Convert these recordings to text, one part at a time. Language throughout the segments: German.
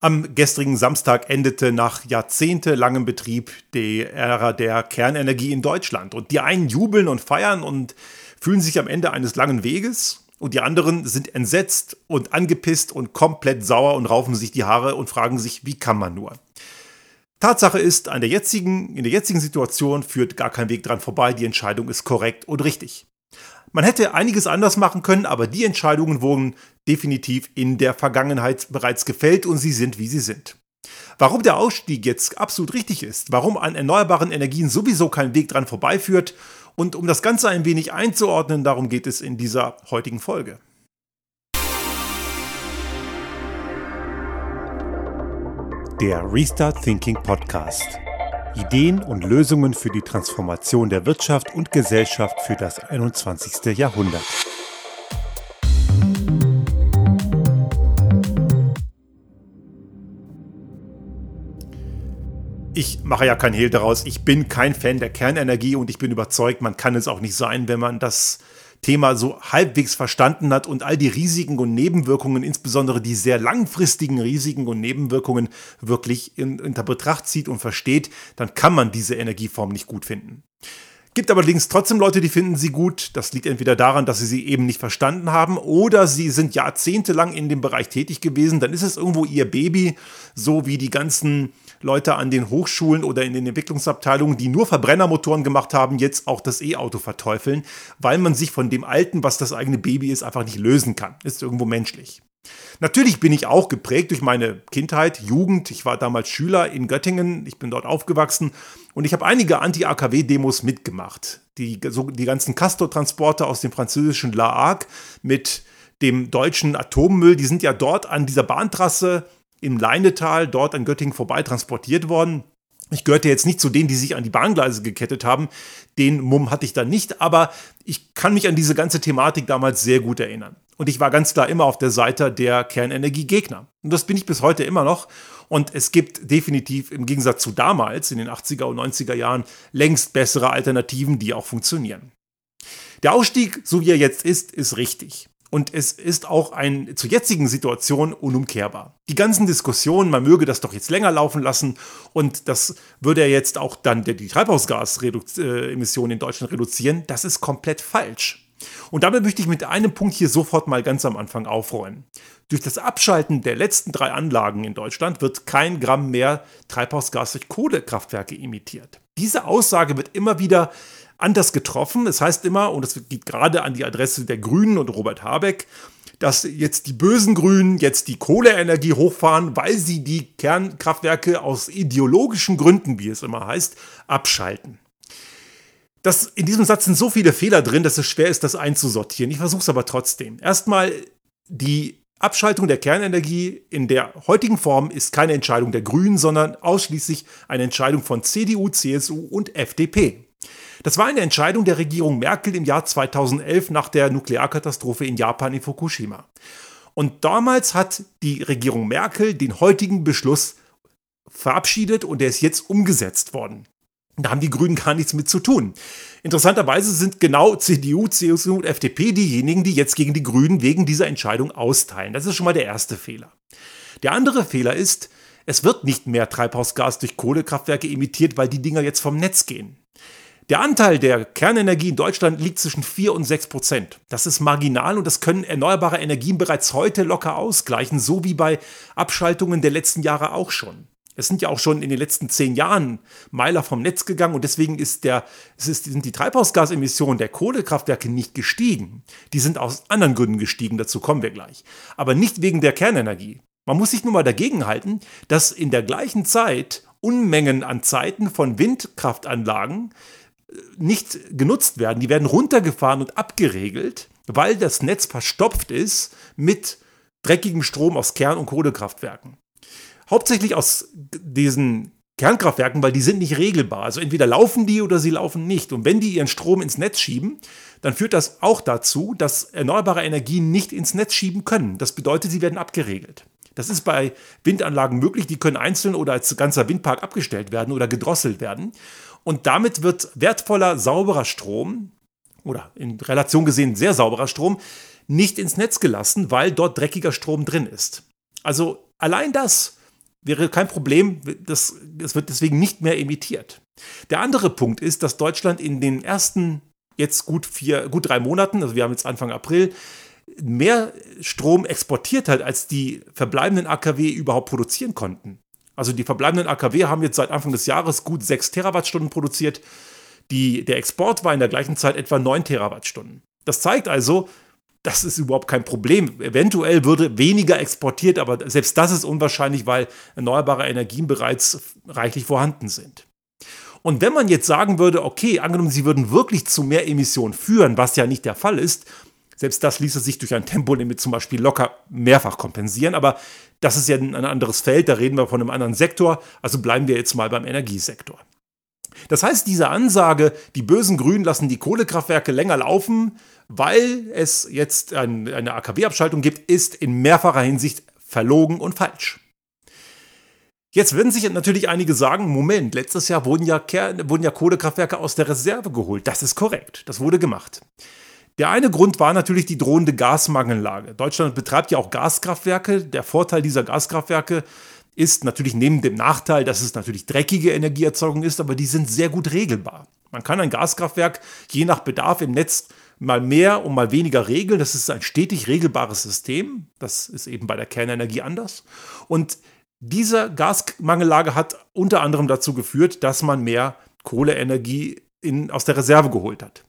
Am gestrigen Samstag endete nach jahrzehntelangem Betrieb die Ära der Kernenergie in Deutschland. Und die einen jubeln und feiern und fühlen sich am Ende eines langen Weges. Und die anderen sind entsetzt und angepisst und komplett sauer und raufen sich die Haare und fragen sich, wie kann man nur? Tatsache ist, an der jetzigen, in der jetzigen Situation führt gar kein Weg dran vorbei. Die Entscheidung ist korrekt und richtig. Man hätte einiges anders machen können, aber die Entscheidungen wurden definitiv in der Vergangenheit bereits gefällt und sie sind, wie sie sind. Warum der Ausstieg jetzt absolut richtig ist, warum an erneuerbaren Energien sowieso kein Weg dran vorbeiführt und um das Ganze ein wenig einzuordnen, darum geht es in dieser heutigen Folge. Der Restart Thinking Podcast. Ideen und Lösungen für die Transformation der Wirtschaft und Gesellschaft für das 21. Jahrhundert. Ich mache ja kein Hehl daraus. Ich bin kein Fan der Kernenergie und ich bin überzeugt, man kann es auch nicht sein, wenn man das Thema so halbwegs verstanden hat und all die Risiken und Nebenwirkungen, insbesondere die sehr langfristigen Risiken und Nebenwirkungen wirklich in, in Betracht zieht und versteht, dann kann man diese Energieform nicht gut finden. Gibt allerdings trotzdem Leute, die finden sie gut. Das liegt entweder daran, dass sie sie eben nicht verstanden haben oder sie sind jahrzehntelang in dem Bereich tätig gewesen. Dann ist es irgendwo ihr Baby, so wie die ganzen Leute an den Hochschulen oder in den Entwicklungsabteilungen, die nur Verbrennermotoren gemacht haben, jetzt auch das E-Auto verteufeln, weil man sich von dem Alten, was das eigene Baby ist, einfach nicht lösen kann. Ist irgendwo menschlich. Natürlich bin ich auch geprägt durch meine Kindheit, Jugend. Ich war damals Schüler in Göttingen, ich bin dort aufgewachsen und ich habe einige Anti-AKW-Demos mitgemacht. Die, so, die ganzen Castor-Transporter aus dem französischen La Hague mit dem deutschen Atommüll, die sind ja dort an dieser Bahntrasse im Leinetal, dort an Göttingen vorbei transportiert worden. Ich gehörte jetzt nicht zu denen, die sich an die Bahngleise gekettet haben. Den Mumm hatte ich da nicht, aber ich kann mich an diese ganze Thematik damals sehr gut erinnern. Und ich war ganz klar immer auf der Seite der Kernenergiegegner. Und das bin ich bis heute immer noch. Und es gibt definitiv im Gegensatz zu damals, in den 80er und 90er Jahren, längst bessere Alternativen, die auch funktionieren. Der Ausstieg, so wie er jetzt ist, ist richtig. Und es ist auch ein zur jetzigen Situation unumkehrbar. Die ganzen Diskussionen, man möge das doch jetzt länger laufen lassen und das würde ja jetzt auch dann die Treibhausgasemissionen in Deutschland reduzieren, das ist komplett falsch. Und damit möchte ich mit einem Punkt hier sofort mal ganz am Anfang aufräumen. Durch das Abschalten der letzten drei Anlagen in Deutschland wird kein Gramm mehr Treibhausgas durch Kohlekraftwerke emittiert. Diese Aussage wird immer wieder anders getroffen. Es heißt immer, und das geht gerade an die Adresse der Grünen und Robert Habeck, dass jetzt die bösen Grünen jetzt die Kohleenergie hochfahren, weil sie die Kernkraftwerke aus ideologischen Gründen, wie es immer heißt, abschalten. Das, in diesem Satz sind so viele Fehler drin, dass es schwer ist, das einzusortieren. Ich versuche es aber trotzdem. Erstmal, die Abschaltung der Kernenergie in der heutigen Form ist keine Entscheidung der Grünen, sondern ausschließlich eine Entscheidung von CDU, CSU und FDP. Das war eine Entscheidung der Regierung Merkel im Jahr 2011 nach der Nuklearkatastrophe in Japan in Fukushima. Und damals hat die Regierung Merkel den heutigen Beschluss verabschiedet und der ist jetzt umgesetzt worden. Da haben die Grünen gar nichts mit zu tun. Interessanterweise sind genau CDU, CSU und FDP diejenigen, die jetzt gegen die Grünen wegen dieser Entscheidung austeilen. Das ist schon mal der erste Fehler. Der andere Fehler ist, es wird nicht mehr Treibhausgas durch Kohlekraftwerke emittiert, weil die Dinger jetzt vom Netz gehen. Der Anteil der Kernenergie in Deutschland liegt zwischen 4 und 6 Prozent. Das ist marginal und das können erneuerbare Energien bereits heute locker ausgleichen, so wie bei Abschaltungen der letzten Jahre auch schon. Es sind ja auch schon in den letzten zehn Jahren Meiler vom Netz gegangen und deswegen ist der, ist, sind die Treibhausgasemissionen der Kohlekraftwerke nicht gestiegen. Die sind aus anderen Gründen gestiegen, dazu kommen wir gleich. Aber nicht wegen der Kernenergie. Man muss sich nur mal dagegen halten, dass in der gleichen Zeit Unmengen an Zeiten von Windkraftanlagen nicht genutzt werden. Die werden runtergefahren und abgeregelt, weil das Netz verstopft ist mit dreckigem Strom aus Kern- und Kohlekraftwerken. Hauptsächlich aus diesen Kernkraftwerken, weil die sind nicht regelbar. Also entweder laufen die oder sie laufen nicht. Und wenn die ihren Strom ins Netz schieben, dann führt das auch dazu, dass erneuerbare Energien nicht ins Netz schieben können. Das bedeutet, sie werden abgeregelt. Das ist bei Windanlagen möglich. Die können einzeln oder als ganzer Windpark abgestellt werden oder gedrosselt werden. Und damit wird wertvoller, sauberer Strom oder in Relation gesehen sehr sauberer Strom nicht ins Netz gelassen, weil dort dreckiger Strom drin ist. Also allein das Wäre kein Problem, das, das wird deswegen nicht mehr emittiert. Der andere Punkt ist, dass Deutschland in den ersten jetzt gut vier, gut drei Monaten, also wir haben jetzt Anfang April, mehr Strom exportiert hat, als die verbleibenden AKW überhaupt produzieren konnten. Also die verbleibenden AKW haben jetzt seit Anfang des Jahres gut 6 Terawattstunden produziert. Die, der Export war in der gleichen Zeit etwa 9 Terawattstunden. Das zeigt also, das ist überhaupt kein Problem. Eventuell würde weniger exportiert, aber selbst das ist unwahrscheinlich, weil erneuerbare Energien bereits reichlich vorhanden sind. Und wenn man jetzt sagen würde, okay, angenommen, sie würden wirklich zu mehr Emissionen führen, was ja nicht der Fall ist, selbst das ließe sich durch ein Tempolimit zum Beispiel locker mehrfach kompensieren. Aber das ist ja ein anderes Feld, da reden wir von einem anderen Sektor. Also bleiben wir jetzt mal beim Energiesektor. Das heißt, diese Ansage, die bösen Grünen lassen die Kohlekraftwerke länger laufen, weil es jetzt ein, eine AKW-Abschaltung gibt, ist in mehrfacher Hinsicht verlogen und falsch. Jetzt werden sich natürlich einige sagen, Moment, letztes Jahr wurden ja, wurden ja Kohlekraftwerke aus der Reserve geholt. Das ist korrekt, das wurde gemacht. Der eine Grund war natürlich die drohende Gasmangellage. Deutschland betreibt ja auch Gaskraftwerke. Der Vorteil dieser Gaskraftwerke ist natürlich neben dem Nachteil, dass es natürlich dreckige Energieerzeugung ist, aber die sind sehr gut regelbar. Man kann ein Gaskraftwerk je nach Bedarf im Netz mal mehr und mal weniger regeln. Das ist ein stetig regelbares System. Das ist eben bei der Kernenergie anders. Und diese Gasmangellage hat unter anderem dazu geführt, dass man mehr Kohleenergie in, aus der Reserve geholt hat.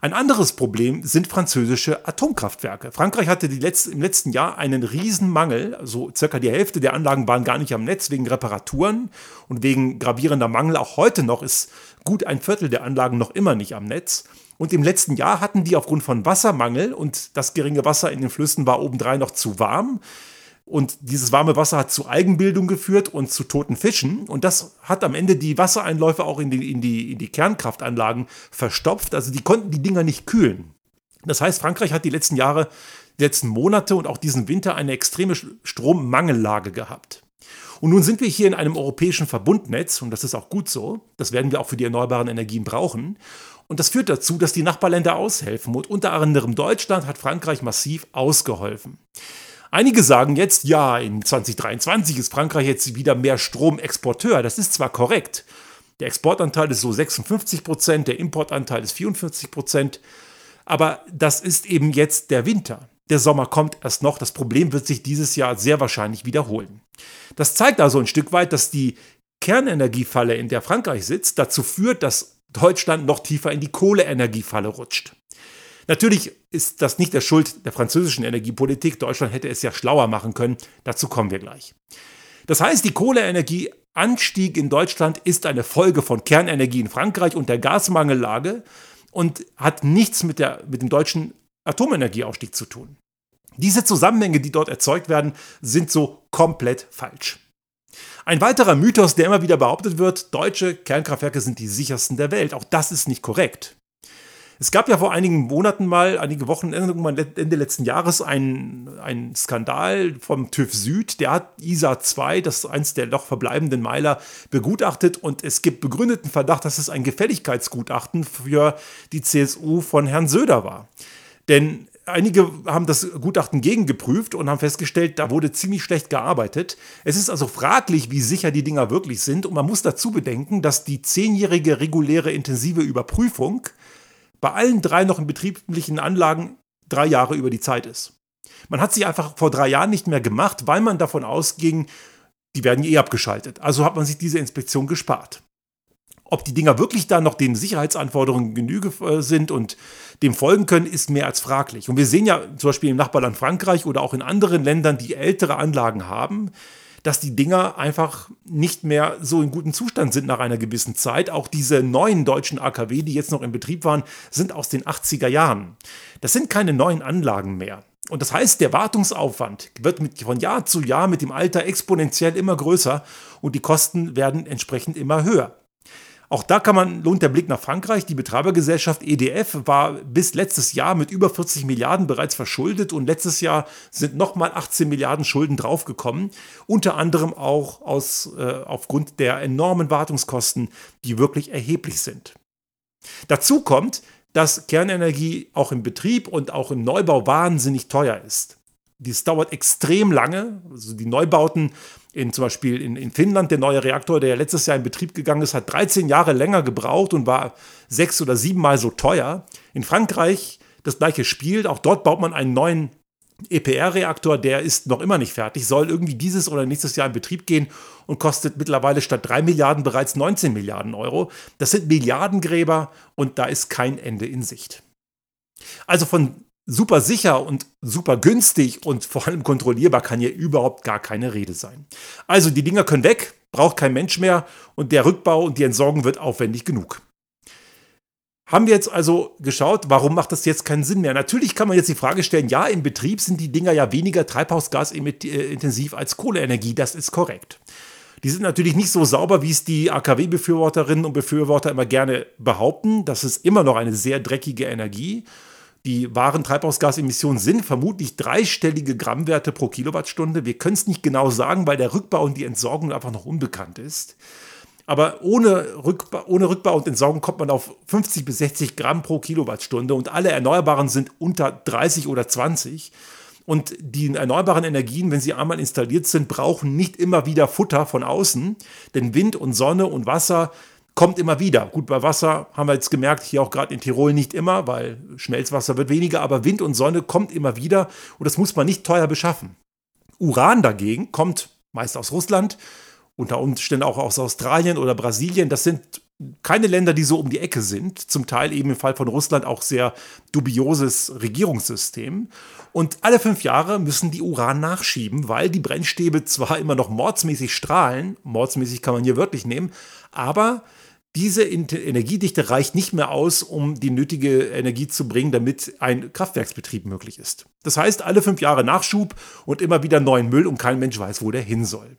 Ein anderes Problem sind französische Atomkraftwerke. Frankreich hatte Letz-, im letzten Jahr einen Riesenmangel, also circa die Hälfte der Anlagen waren gar nicht am Netz wegen Reparaturen und wegen gravierender Mangel. Auch heute noch ist gut ein Viertel der Anlagen noch immer nicht am Netz. Und im letzten Jahr hatten die aufgrund von Wassermangel und das geringe Wasser in den Flüssen war obendrein noch zu warm, und dieses warme Wasser hat zu Eigenbildung geführt und zu toten Fischen. Und das hat am Ende die Wassereinläufe auch in die, in die, in die Kernkraftanlagen verstopft. Also die konnten die Dinger nicht kühlen. Das heißt, Frankreich hat die letzten Jahre, die letzten Monate und auch diesen Winter eine extreme Strommangellage gehabt. Und nun sind wir hier in einem europäischen Verbundnetz und das ist auch gut so. Das werden wir auch für die erneuerbaren Energien brauchen. Und das führt dazu, dass die Nachbarländer aushelfen. Und unter anderem Deutschland hat Frankreich massiv ausgeholfen. Einige sagen jetzt, ja, in 2023 ist Frankreich jetzt wieder mehr Stromexporteur. Das ist zwar korrekt. Der Exportanteil ist so 56 Prozent, der Importanteil ist 44 Prozent. Aber das ist eben jetzt der Winter. Der Sommer kommt erst noch. Das Problem wird sich dieses Jahr sehr wahrscheinlich wiederholen. Das zeigt also ein Stück weit, dass die Kernenergiefalle, in der Frankreich sitzt, dazu führt, dass Deutschland noch tiefer in die Kohleenergiefalle rutscht. Natürlich ist das nicht der Schuld der französischen Energiepolitik. Deutschland hätte es ja schlauer machen können. Dazu kommen wir gleich. Das heißt, die Kohleenergieanstieg in Deutschland ist eine Folge von Kernenergie in Frankreich und der Gasmangellage und hat nichts mit, der, mit dem deutschen Atomenergieausstieg zu tun. Diese Zusammenhänge, die dort erzeugt werden, sind so komplett falsch. Ein weiterer Mythos, der immer wieder behauptet wird, deutsche Kernkraftwerke sind die sichersten der Welt. Auch das ist nicht korrekt. Es gab ja vor einigen Monaten mal, einige Wochen, Ende letzten Jahres, einen, Skandal vom TÜV Süd. Der hat ISA 2, das ist eins der noch verbleibenden Meiler, begutachtet und es gibt begründeten Verdacht, dass es ein Gefälligkeitsgutachten für die CSU von Herrn Söder war. Denn einige haben das Gutachten gegengeprüft und haben festgestellt, da wurde ziemlich schlecht gearbeitet. Es ist also fraglich, wie sicher die Dinger wirklich sind. Und man muss dazu bedenken, dass die zehnjährige reguläre intensive Überprüfung bei allen drei noch in betrieblichen Anlagen drei Jahre über die Zeit ist. Man hat sie einfach vor drei Jahren nicht mehr gemacht, weil man davon ausging, die werden eh abgeschaltet. Also hat man sich diese Inspektion gespart. Ob die Dinger wirklich da noch den Sicherheitsanforderungen genüge äh, sind und dem folgen können, ist mehr als fraglich. Und wir sehen ja zum Beispiel im Nachbarland Frankreich oder auch in anderen Ländern, die ältere Anlagen haben, dass die Dinger einfach nicht mehr so in gutem Zustand sind nach einer gewissen Zeit. Auch diese neuen deutschen AKW, die jetzt noch in Betrieb waren, sind aus den 80er Jahren. Das sind keine neuen Anlagen mehr. Und das heißt, der Wartungsaufwand wird mit, von Jahr zu Jahr mit dem Alter exponentiell immer größer und die Kosten werden entsprechend immer höher. Auch da kann man, lohnt der Blick nach Frankreich. Die Betreibergesellschaft EDF war bis letztes Jahr mit über 40 Milliarden bereits verschuldet und letztes Jahr sind nochmal 18 Milliarden Schulden draufgekommen. Unter anderem auch aus, äh, aufgrund der enormen Wartungskosten, die wirklich erheblich sind. Dazu kommt, dass Kernenergie auch im Betrieb und auch im Neubau wahnsinnig teuer ist. Dies dauert extrem lange. Also die Neubauten in zum Beispiel in, in Finnland, der neue Reaktor, der letztes Jahr in Betrieb gegangen ist, hat 13 Jahre länger gebraucht und war sechs oder siebenmal so teuer. In Frankreich das gleiche Spiel. Auch dort baut man einen neuen EPR-Reaktor, der ist noch immer nicht fertig, soll irgendwie dieses oder nächstes Jahr in Betrieb gehen und kostet mittlerweile statt 3 Milliarden bereits 19 Milliarden Euro. Das sind Milliardengräber und da ist kein Ende in Sicht. Also von super sicher und super günstig und vor allem kontrollierbar kann hier überhaupt gar keine Rede sein. Also die Dinger können weg, braucht kein Mensch mehr und der Rückbau und die Entsorgung wird aufwendig genug. Haben wir jetzt also geschaut, warum macht das jetzt keinen Sinn mehr? Natürlich kann man jetzt die Frage stellen, ja, im Betrieb sind die Dinger ja weniger treibhausgasintensiv als Kohleenergie, das ist korrekt. Die sind natürlich nicht so sauber, wie es die AKW-Befürworterinnen und Befürworter immer gerne behaupten. Das ist immer noch eine sehr dreckige Energie. Die wahren Treibhausgasemissionen sind vermutlich dreistellige Grammwerte pro Kilowattstunde. Wir können es nicht genau sagen, weil der Rückbau und die Entsorgung einfach noch unbekannt ist. Aber ohne Rückbau, ohne Rückbau und Entsorgung kommt man auf 50 bis 60 Gramm pro Kilowattstunde und alle Erneuerbaren sind unter 30 oder 20. Und die erneuerbaren Energien, wenn sie einmal installiert sind, brauchen nicht immer wieder Futter von außen, denn Wind und Sonne und Wasser kommt immer wieder. Gut, bei Wasser haben wir jetzt gemerkt, hier auch gerade in Tirol nicht immer, weil Schmelzwasser wird weniger, aber Wind und Sonne kommt immer wieder und das muss man nicht teuer beschaffen. Uran dagegen kommt meist aus Russland unter Umständen auch aus Australien oder Brasilien. Das sind keine Länder, die so um die Ecke sind. Zum Teil eben im Fall von Russland auch sehr dubioses Regierungssystem. Und alle fünf Jahre müssen die Uran nachschieben, weil die Brennstäbe zwar immer noch mordsmäßig strahlen, mordsmäßig kann man hier wörtlich nehmen, aber diese Energiedichte reicht nicht mehr aus, um die nötige Energie zu bringen, damit ein Kraftwerksbetrieb möglich ist. Das heißt, alle fünf Jahre Nachschub und immer wieder neuen Müll und kein Mensch weiß, wo der hin soll.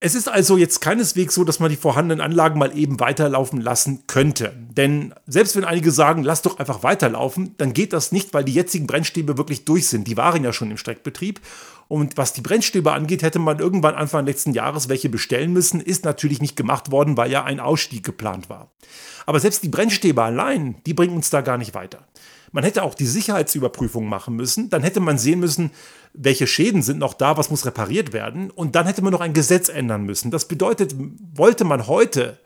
Es ist also jetzt keineswegs so, dass man die vorhandenen Anlagen mal eben weiterlaufen lassen könnte. Denn selbst wenn einige sagen, lass doch einfach weiterlaufen, dann geht das nicht, weil die jetzigen Brennstäbe wirklich durch sind. Die waren ja schon im Streckbetrieb. Und was die Brennstäbe angeht, hätte man irgendwann Anfang letzten Jahres welche bestellen müssen. Ist natürlich nicht gemacht worden, weil ja ein Ausstieg geplant war. Aber selbst die Brennstäbe allein, die bringen uns da gar nicht weiter. Man hätte auch die Sicherheitsüberprüfung machen müssen. Dann hätte man sehen müssen, welche Schäden sind noch da, was muss repariert werden. Und dann hätte man noch ein Gesetz ändern müssen. Das bedeutet, wollte man heute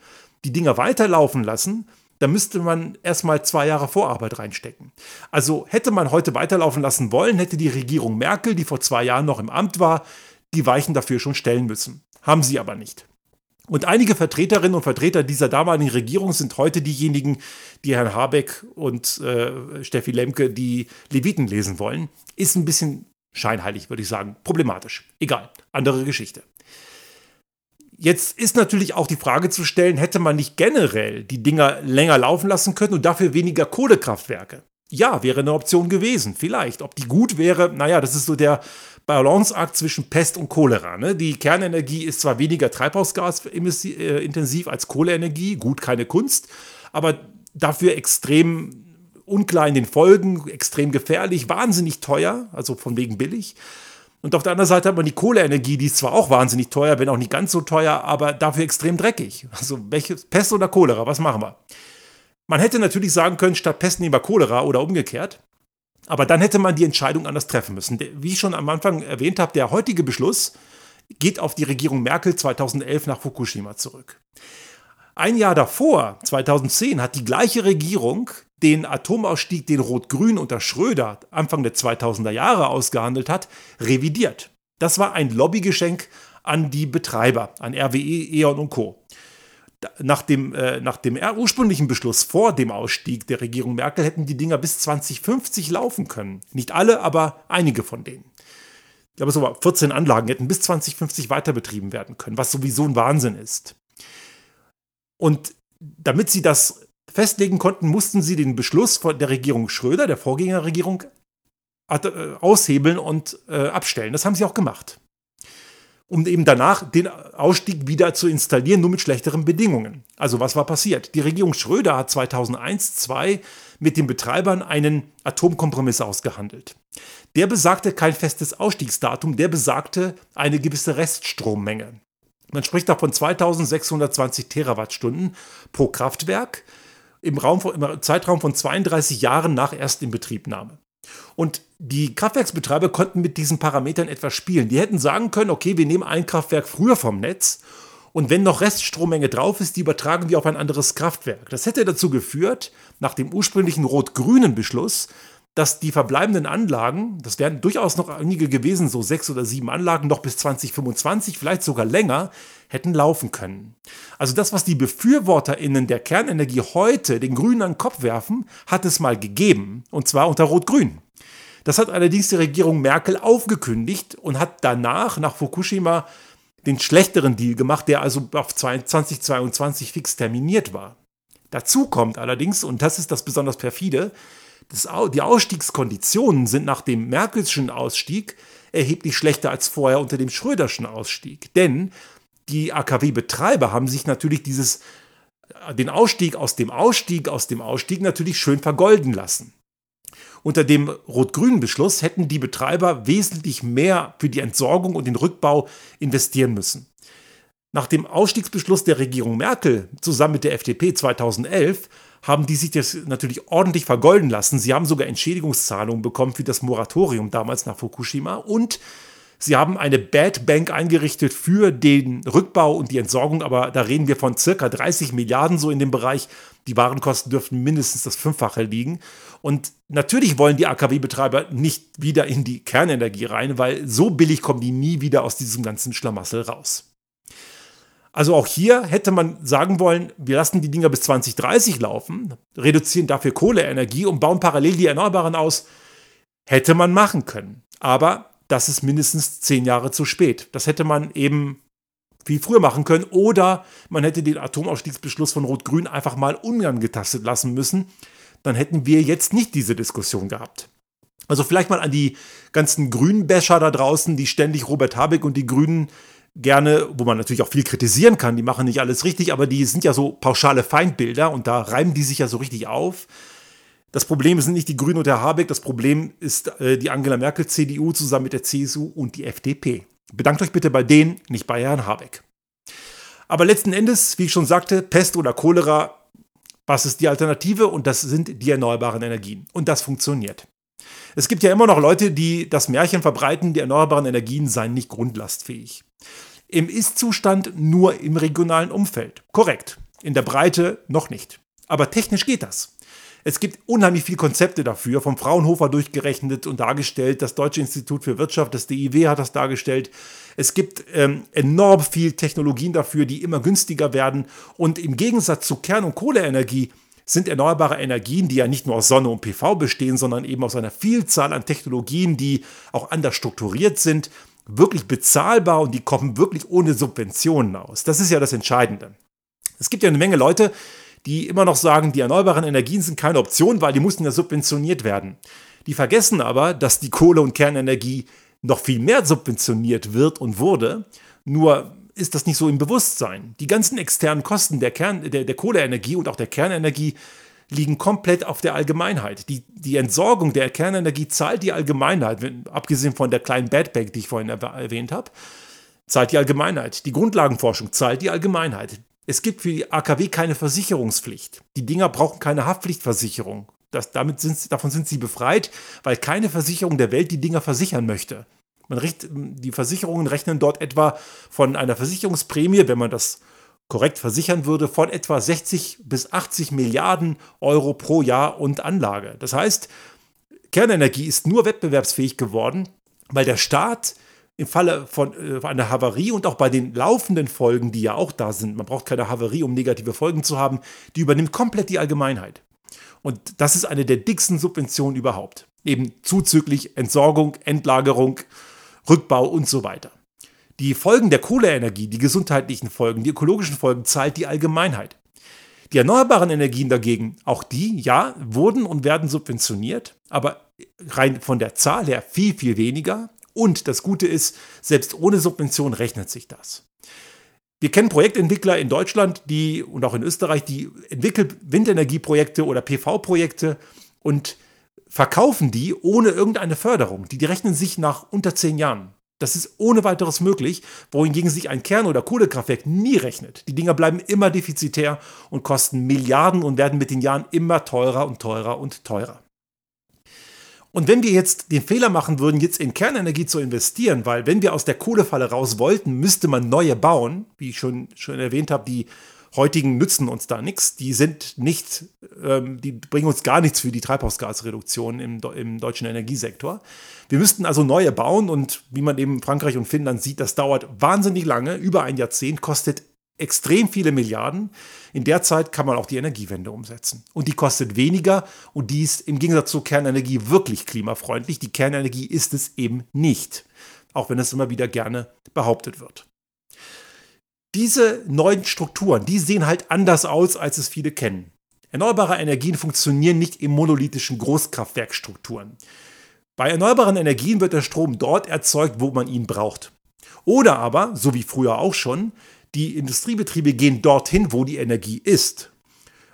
die Dinger weiterlaufen lassen, dann müsste man erstmal zwei Jahre Vorarbeit reinstecken. Also hätte man heute weiterlaufen lassen wollen, hätte die Regierung Merkel, die vor zwei Jahren noch im Amt war, die Weichen dafür schon stellen müssen. Haben sie aber nicht. Und einige Vertreterinnen und Vertreter dieser damaligen Regierung sind heute diejenigen, die Herrn Habeck und äh, Steffi Lemke die Leviten lesen wollen. Ist ein bisschen scheinheilig, würde ich sagen. Problematisch. Egal. Andere Geschichte. Jetzt ist natürlich auch die Frage zu stellen, hätte man nicht generell die Dinger länger laufen lassen können und dafür weniger Kohlekraftwerke? Ja, wäre eine Option gewesen, vielleicht. Ob die gut wäre, naja, das ist so der Balanceakt zwischen Pest und Cholera. Ne? Die Kernenergie ist zwar weniger treibhausgasintensiv als Kohleenergie, gut, keine Kunst, aber dafür extrem unklar in den Folgen, extrem gefährlich, wahnsinnig teuer, also von wegen billig. Und auf der anderen Seite hat man die Kohleenergie, die ist zwar auch wahnsinnig teuer, wenn auch nicht ganz so teuer, aber dafür extrem dreckig. Also welche Pest oder Cholera, was machen wir? Man hätte natürlich sagen können, statt Pest nehmen wir Cholera oder umgekehrt. Aber dann hätte man die Entscheidung anders treffen müssen. Wie ich schon am Anfang erwähnt habe, der heutige Beschluss geht auf die Regierung Merkel 2011 nach Fukushima zurück. Ein Jahr davor, 2010, hat die gleiche Regierung den Atomausstieg, den Rot-Grün unter Schröder Anfang der 2000er Jahre ausgehandelt hat, revidiert. Das war ein Lobbygeschenk an die Betreiber, an RWE, E.ON und Co nach dem, äh, nach dem ursprünglichen Beschluss vor dem Ausstieg der Regierung Merkel hätten die Dinger bis 2050 laufen können. Nicht alle, aber einige von denen. Ich glaube, so 14 Anlagen hätten bis 2050 weiter betrieben werden können, was sowieso ein Wahnsinn ist. Und damit sie das festlegen konnten, mussten sie den Beschluss von der Regierung Schröder, der Vorgängerregierung, äh, aushebeln und äh, abstellen. Das haben sie auch gemacht um eben danach den Ausstieg wieder zu installieren, nur mit schlechteren Bedingungen. Also was war passiert? Die Regierung Schröder hat 2001-2 mit den Betreibern einen Atomkompromiss ausgehandelt. Der besagte kein festes Ausstiegsdatum, der besagte eine gewisse Reststrommenge. Man spricht da von 2620 Terawattstunden pro Kraftwerk im, Raum, im Zeitraum von 32 Jahren nach Erstinbetriebnahme. Und die Kraftwerksbetreiber konnten mit diesen Parametern etwas spielen. Die hätten sagen können, okay, wir nehmen ein Kraftwerk früher vom Netz und wenn noch Reststrommenge drauf ist, die übertragen wir auf ein anderes Kraftwerk. Das hätte dazu geführt, nach dem ursprünglichen rot-grünen Beschluss, dass die verbleibenden Anlagen, das wären durchaus noch einige gewesen, so sechs oder sieben Anlagen, noch bis 2025, vielleicht sogar länger, hätten laufen können. Also das, was die BefürworterInnen der Kernenergie heute den Grünen an den Kopf werfen, hat es mal gegeben. Und zwar unter Rot-Grün. Das hat allerdings die Regierung Merkel aufgekündigt und hat danach, nach Fukushima, den schlechteren Deal gemacht, der also auf 2022 fix terminiert war. Dazu kommt allerdings, und das ist das besonders perfide, das, die Ausstiegskonditionen sind nach dem Merkelschen Ausstieg erheblich schlechter als vorher unter dem Schröderschen Ausstieg. Denn die AKW-Betreiber haben sich natürlich dieses, den Ausstieg aus dem Ausstieg aus dem Ausstieg natürlich schön vergolden lassen. Unter dem rot-grünen Beschluss hätten die Betreiber wesentlich mehr für die Entsorgung und den Rückbau investieren müssen. Nach dem Ausstiegsbeschluss der Regierung Merkel zusammen mit der FDP 2011 haben die sich das natürlich ordentlich vergolden lassen. Sie haben sogar Entschädigungszahlungen bekommen für das Moratorium damals nach Fukushima und Sie haben eine Bad Bank eingerichtet für den Rückbau und die Entsorgung, aber da reden wir von circa 30 Milliarden so in dem Bereich. Die Warenkosten dürften mindestens das Fünffache liegen. Und natürlich wollen die AKW-Betreiber nicht wieder in die Kernenergie rein, weil so billig kommen die nie wieder aus diesem ganzen Schlamassel raus. Also auch hier hätte man sagen wollen, wir lassen die Dinger bis 2030 laufen, reduzieren dafür Kohleenergie und bauen parallel die Erneuerbaren aus. Hätte man machen können. Aber das ist mindestens zehn Jahre zu spät. Das hätte man eben wie früher machen können oder man hätte den Atomausstiegsbeschluss von Rot-Grün einfach mal unangetastet lassen müssen. Dann hätten wir jetzt nicht diese Diskussion gehabt. Also vielleicht mal an die ganzen Grünbäscher da draußen, die ständig Robert Habeck und die Grünen gerne, wo man natürlich auch viel kritisieren kann, die machen nicht alles richtig, aber die sind ja so pauschale Feindbilder und da reimen die sich ja so richtig auf. Das Problem sind nicht die Grünen und der Habeck, das Problem ist äh, die Angela Merkel CDU zusammen mit der CSU und die FDP. Bedankt euch bitte bei denen, nicht bei Herrn Habeck. Aber letzten Endes, wie ich schon sagte, Pest oder Cholera, was ist die Alternative? Und das sind die erneuerbaren Energien. Und das funktioniert. Es gibt ja immer noch Leute, die das Märchen verbreiten, die erneuerbaren Energien seien nicht grundlastfähig. Im Ist-Zustand nur im regionalen Umfeld. Korrekt. In der Breite noch nicht. Aber technisch geht das. Es gibt unheimlich viele Konzepte dafür, vom Fraunhofer durchgerechnet und dargestellt. Das Deutsche Institut für Wirtschaft, das DIW hat das dargestellt. Es gibt ähm, enorm viel Technologien dafür, die immer günstiger werden. Und im Gegensatz zu Kern- und Kohleenergie sind erneuerbare Energien, die ja nicht nur aus Sonne und PV bestehen, sondern eben aus einer Vielzahl an Technologien, die auch anders strukturiert sind, wirklich bezahlbar und die kommen wirklich ohne Subventionen aus. Das ist ja das Entscheidende. Es gibt ja eine Menge Leute, die immer noch sagen, die erneuerbaren Energien sind keine Option, weil die mussten ja subventioniert werden. Die vergessen aber, dass die Kohle- und Kernenergie noch viel mehr subventioniert wird und wurde. Nur ist das nicht so im Bewusstsein. Die ganzen externen Kosten der, Kern, der, der Kohleenergie und auch der Kernenergie liegen komplett auf der Allgemeinheit. Die, die Entsorgung der Kernenergie zahlt die Allgemeinheit, abgesehen von der kleinen Bad Bank, die ich vorhin erwähnt habe, zahlt die Allgemeinheit. Die Grundlagenforschung zahlt die Allgemeinheit. Es gibt für die AKW keine Versicherungspflicht. Die Dinger brauchen keine Haftpflichtversicherung. Das, damit sind, davon sind sie befreit, weil keine Versicherung der Welt die Dinger versichern möchte. Man richt, die Versicherungen rechnen dort etwa von einer Versicherungsprämie, wenn man das korrekt versichern würde, von etwa 60 bis 80 Milliarden Euro pro Jahr und Anlage. Das heißt, Kernenergie ist nur wettbewerbsfähig geworden, weil der Staat im Falle von äh, einer Havarie und auch bei den laufenden Folgen, die ja auch da sind, man braucht keine Havarie, um negative Folgen zu haben, die übernimmt komplett die Allgemeinheit. Und das ist eine der dicksten Subventionen überhaupt. Eben zuzüglich Entsorgung, Endlagerung, Rückbau und so weiter. Die Folgen der Kohleenergie, die gesundheitlichen Folgen, die ökologischen Folgen zahlt die Allgemeinheit. Die erneuerbaren Energien dagegen, auch die, ja, wurden und werden subventioniert, aber rein von der Zahl her viel, viel weniger und das Gute ist, selbst ohne Subvention rechnet sich das. Wir kennen Projektentwickler in Deutschland, die und auch in Österreich, die entwickeln Windenergieprojekte oder PV-Projekte und verkaufen die ohne irgendeine Förderung. Die, die rechnen sich nach unter zehn Jahren. Das ist ohne weiteres möglich, wohingegen sich ein Kern- oder Kohlekraftwerk nie rechnet. Die Dinger bleiben immer defizitär und kosten Milliarden und werden mit den Jahren immer teurer und teurer und teurer. Und wenn wir jetzt den Fehler machen würden, jetzt in Kernenergie zu investieren, weil wenn wir aus der Kohlefalle raus wollten, müsste man neue bauen, wie ich schon, schon erwähnt habe, die heutigen nützen uns da nichts. Die sind nicht, ähm, die bringen uns gar nichts für die Treibhausgasreduktion im, im deutschen Energiesektor. Wir müssten also neue bauen und wie man eben Frankreich und Finnland sieht, das dauert wahnsinnig lange, über ein Jahrzehnt, kostet extrem viele Milliarden. In der Zeit kann man auch die Energiewende umsetzen. Und die kostet weniger und die ist im Gegensatz zur Kernenergie wirklich klimafreundlich. Die Kernenergie ist es eben nicht, auch wenn es immer wieder gerne behauptet wird. Diese neuen Strukturen, die sehen halt anders aus, als es viele kennen. Erneuerbare Energien funktionieren nicht in monolithischen Großkraftwerkstrukturen. Bei erneuerbaren Energien wird der Strom dort erzeugt, wo man ihn braucht. Oder aber, so wie früher auch schon, die Industriebetriebe gehen dorthin, wo die Energie ist.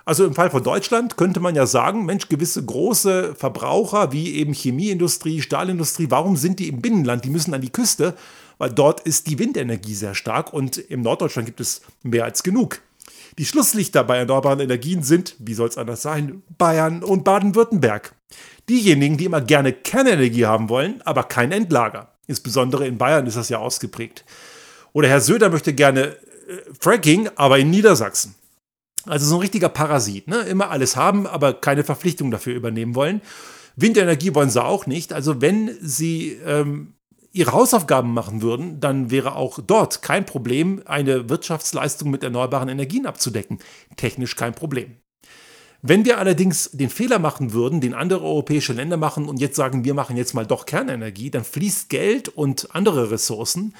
Also im Fall von Deutschland könnte man ja sagen, Mensch, gewisse große Verbraucher wie eben Chemieindustrie, Stahlindustrie, warum sind die im Binnenland? Die müssen an die Küste, weil dort ist die Windenergie sehr stark und im Norddeutschland gibt es mehr als genug. Die Schlusslichter bei erneuerbaren Energien sind, wie soll es anders sein, Bayern und Baden-Württemberg. Diejenigen, die immer gerne Kernenergie haben wollen, aber kein Endlager. Insbesondere in Bayern ist das ja ausgeprägt. Oder Herr Söder möchte gerne Fracking, aber in Niedersachsen. Also so ein richtiger Parasit. Ne? Immer alles haben, aber keine Verpflichtung dafür übernehmen wollen. Windenergie wollen sie auch nicht. Also wenn sie ähm, ihre Hausaufgaben machen würden, dann wäre auch dort kein Problem, eine Wirtschaftsleistung mit erneuerbaren Energien abzudecken. Technisch kein Problem. Wenn wir allerdings den Fehler machen würden, den andere europäische Länder machen und jetzt sagen, wir machen jetzt mal doch Kernenergie, dann fließt Geld und andere Ressourcen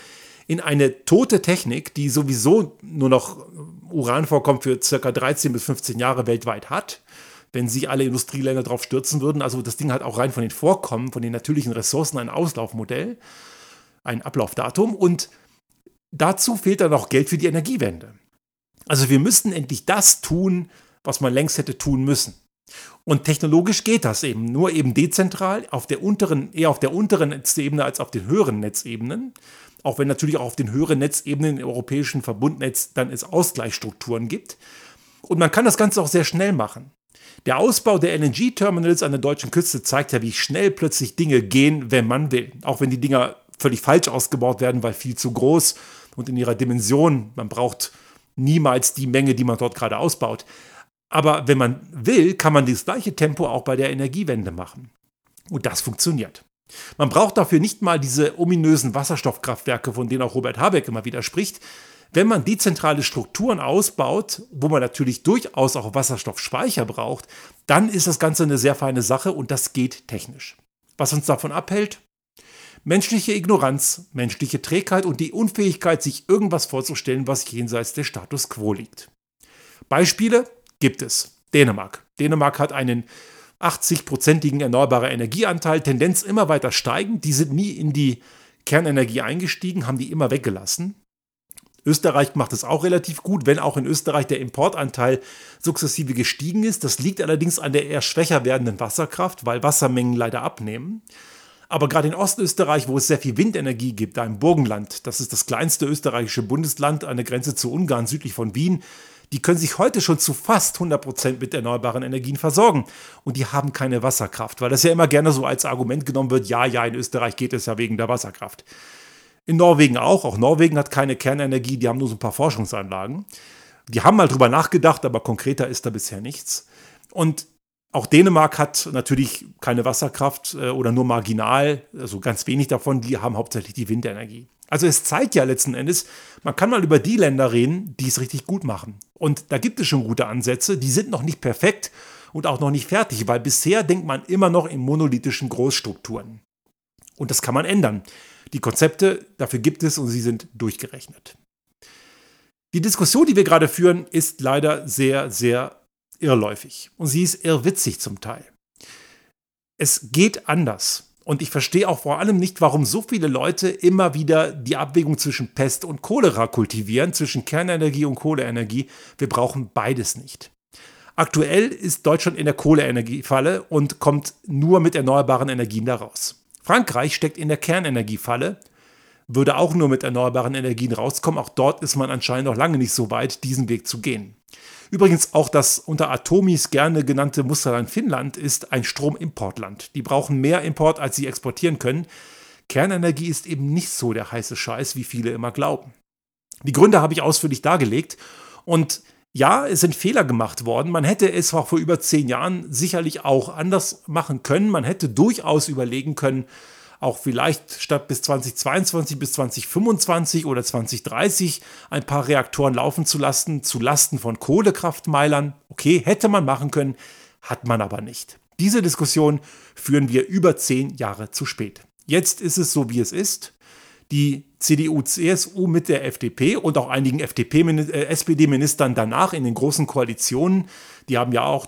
in eine tote Technik, die sowieso nur noch Uranvorkommen für circa 13 bis 15 Jahre weltweit hat, wenn sich alle Industrieländer darauf stürzen würden. Also das Ding hat auch rein von den Vorkommen, von den natürlichen Ressourcen ein Auslaufmodell, ein Ablaufdatum und dazu fehlt dann noch Geld für die Energiewende. Also wir müssten endlich das tun, was man längst hätte tun müssen. Und technologisch geht das eben, nur eben dezentral, auf der unteren, eher auf der unteren Netzebene als auf den höheren Netzebenen auch wenn natürlich auch auf den höheren Netzebenen im europäischen Verbundnetz dann es Ausgleichsstrukturen gibt. Und man kann das Ganze auch sehr schnell machen. Der Ausbau der LNG-Terminals an der deutschen Küste zeigt ja, wie schnell plötzlich Dinge gehen, wenn man will. Auch wenn die Dinger völlig falsch ausgebaut werden, weil viel zu groß und in ihrer Dimension, man braucht niemals die Menge, die man dort gerade ausbaut. Aber wenn man will, kann man das gleiche Tempo auch bei der Energiewende machen. Und das funktioniert. Man braucht dafür nicht mal diese ominösen Wasserstoffkraftwerke, von denen auch Robert Habeck immer wieder spricht. Wenn man dezentrale Strukturen ausbaut, wo man natürlich durchaus auch Wasserstoffspeicher braucht, dann ist das Ganze eine sehr feine Sache und das geht technisch. Was uns davon abhält? Menschliche Ignoranz, menschliche Trägheit und die Unfähigkeit, sich irgendwas vorzustellen, was jenseits des Status quo liegt. Beispiele gibt es. Dänemark. Dänemark hat einen 80-prozentigen erneuerbarer Energieanteil, Tendenz immer weiter steigend. Die sind nie in die Kernenergie eingestiegen, haben die immer weggelassen. Österreich macht es auch relativ gut, wenn auch in Österreich der Importanteil sukzessive gestiegen ist. Das liegt allerdings an der eher schwächer werdenden Wasserkraft, weil Wassermengen leider abnehmen. Aber gerade in Ostösterreich, wo es sehr viel Windenergie gibt, da im Burgenland, das ist das kleinste österreichische Bundesland an der Grenze zu Ungarn südlich von Wien, die können sich heute schon zu fast 100% mit erneuerbaren Energien versorgen. Und die haben keine Wasserkraft, weil das ja immer gerne so als Argument genommen wird, ja, ja, in Österreich geht es ja wegen der Wasserkraft. In Norwegen auch. Auch Norwegen hat keine Kernenergie, die haben nur so ein paar Forschungsanlagen. Die haben mal drüber nachgedacht, aber konkreter ist da bisher nichts. Und auch Dänemark hat natürlich keine Wasserkraft äh, oder nur marginal, also ganz wenig davon, die haben hauptsächlich die Windenergie. Also es zeigt ja letzten Endes, man kann mal über die Länder reden, die es richtig gut machen. Und da gibt es schon gute Ansätze, die sind noch nicht perfekt und auch noch nicht fertig, weil bisher denkt man immer noch in monolithischen Großstrukturen. Und das kann man ändern. Die Konzepte dafür gibt es und sie sind durchgerechnet. Die Diskussion, die wir gerade führen, ist leider sehr, sehr irrläufig und sie ist irrwitzig zum Teil. Es geht anders. Und ich verstehe auch vor allem nicht, warum so viele Leute immer wieder die Abwägung zwischen Pest und Cholera kultivieren, zwischen Kernenergie und Kohleenergie. Wir brauchen beides nicht. Aktuell ist Deutschland in der Kohleenergiefalle und kommt nur mit erneuerbaren Energien daraus. Frankreich steckt in der Kernenergiefalle, würde auch nur mit erneuerbaren Energien rauskommen. Auch dort ist man anscheinend noch lange nicht so weit, diesen Weg zu gehen. Übrigens auch das unter Atomis gerne genannte Musterland Finnland ist ein Stromimportland. Die brauchen mehr Import, als sie exportieren können. Kernenergie ist eben nicht so der heiße Scheiß, wie viele immer glauben. Die Gründe habe ich ausführlich dargelegt und ja, es sind Fehler gemacht worden. Man hätte es auch vor über zehn Jahren sicherlich auch anders machen können. Man hätte durchaus überlegen können, auch vielleicht statt bis 2022 bis 2025 oder 2030 ein paar Reaktoren laufen zu lassen, zu Lasten von Kohlekraftmeilern. Okay, hätte man machen können, hat man aber nicht. Diese Diskussion führen wir über zehn Jahre zu spät. Jetzt ist es so, wie es ist. Die CDU, CSU mit der FDP und auch einigen FDP, äh, SPD-Ministern danach in den großen Koalitionen, die haben ja auch